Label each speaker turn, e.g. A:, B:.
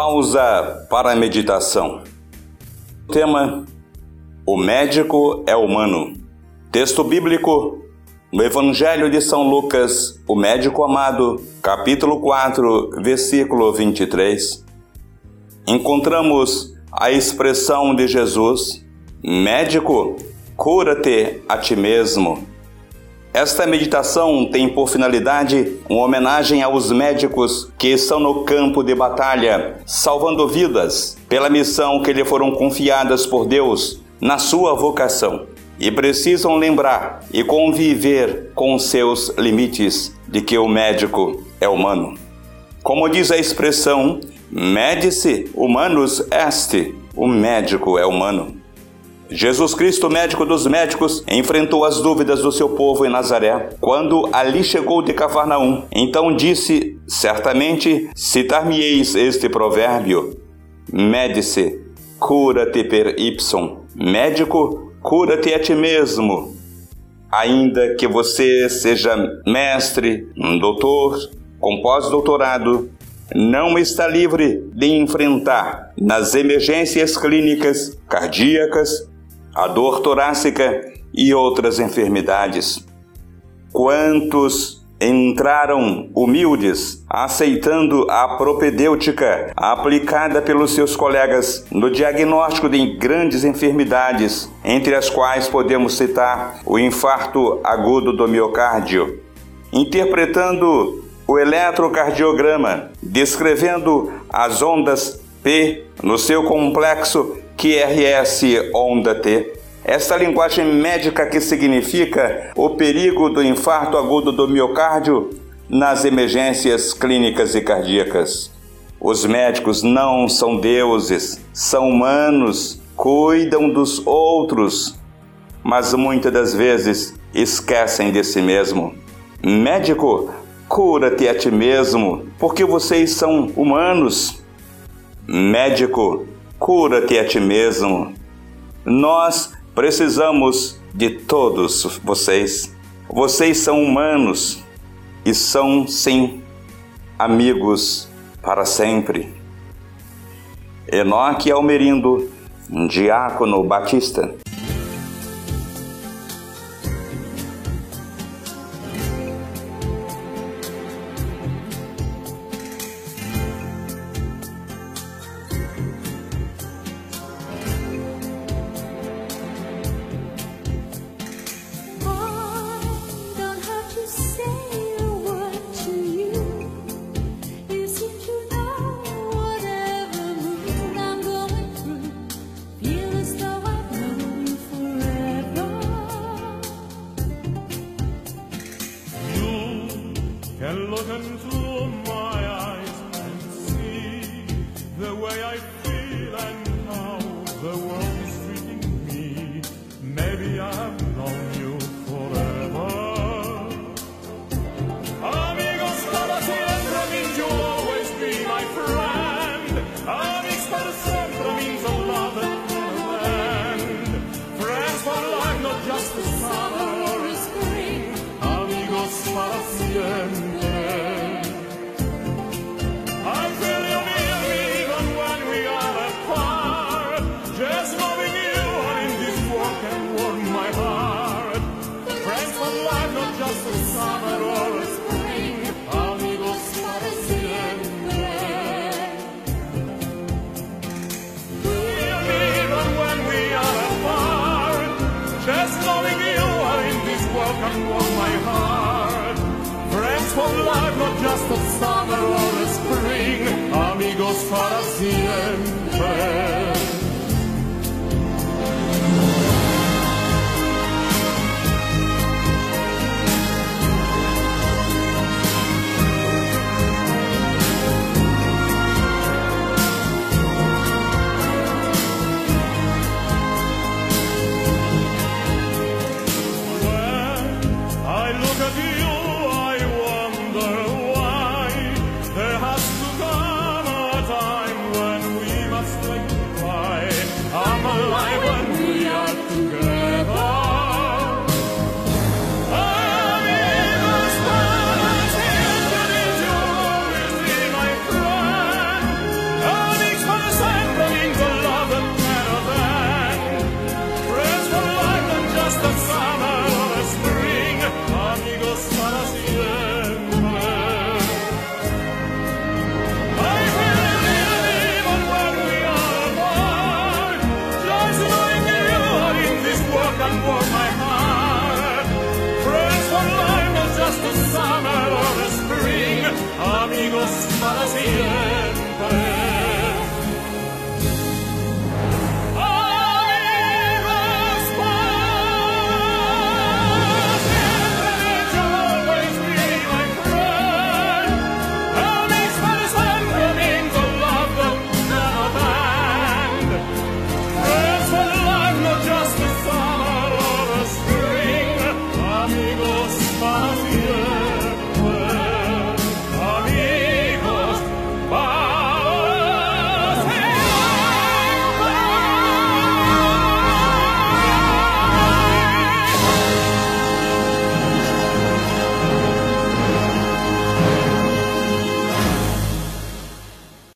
A: Pausa para a meditação. Tema: O médico é humano. Texto bíblico no Evangelho de São Lucas, o médico amado, capítulo 4, versículo 23. Encontramos a expressão de Jesus: Médico, cura-te a ti mesmo. Esta meditação tem por finalidade uma homenagem aos médicos que estão no campo de batalha, salvando vidas, pela missão que lhe foram confiadas por Deus na sua vocação. E precisam lembrar e conviver com seus limites de que o médico é humano. Como diz a expressão, medici humanus est, o médico é humano. Jesus Cristo, médico dos médicos, enfrentou as dúvidas do seu povo em Nazaré, quando ali chegou de Cafarnaum. Então disse: Certamente citar-me-eis este provérbio: Medice, cura-te per ipsum. Médico, cura-te a ti mesmo. Ainda que você seja mestre, doutor, com pós-doutorado, não está livre de enfrentar nas emergências clínicas, cardíacas, a dor torácica e outras enfermidades. Quantos entraram humildes, aceitando a propedêutica aplicada pelos seus colegas no diagnóstico de grandes enfermidades, entre as quais podemos citar o infarto agudo do miocárdio, interpretando o eletrocardiograma, descrevendo as ondas P no seu complexo QRS onda T. Esta linguagem médica que significa o perigo do infarto agudo do miocárdio nas emergências clínicas e cardíacas. Os médicos não são deuses, são humanos, cuidam dos outros, mas muitas das vezes esquecem de si mesmo. Médico, cura-te a ti mesmo, porque vocês são humanos. Médico, cura-te a ti mesmo. Nós precisamos de todos vocês. Vocês são humanos e são, sim, amigos para sempre. Enoque Almerindo, Diácono Batista.
B: warm my heart. Friends for life, not just a summer or a spring. Amigos para. Savior.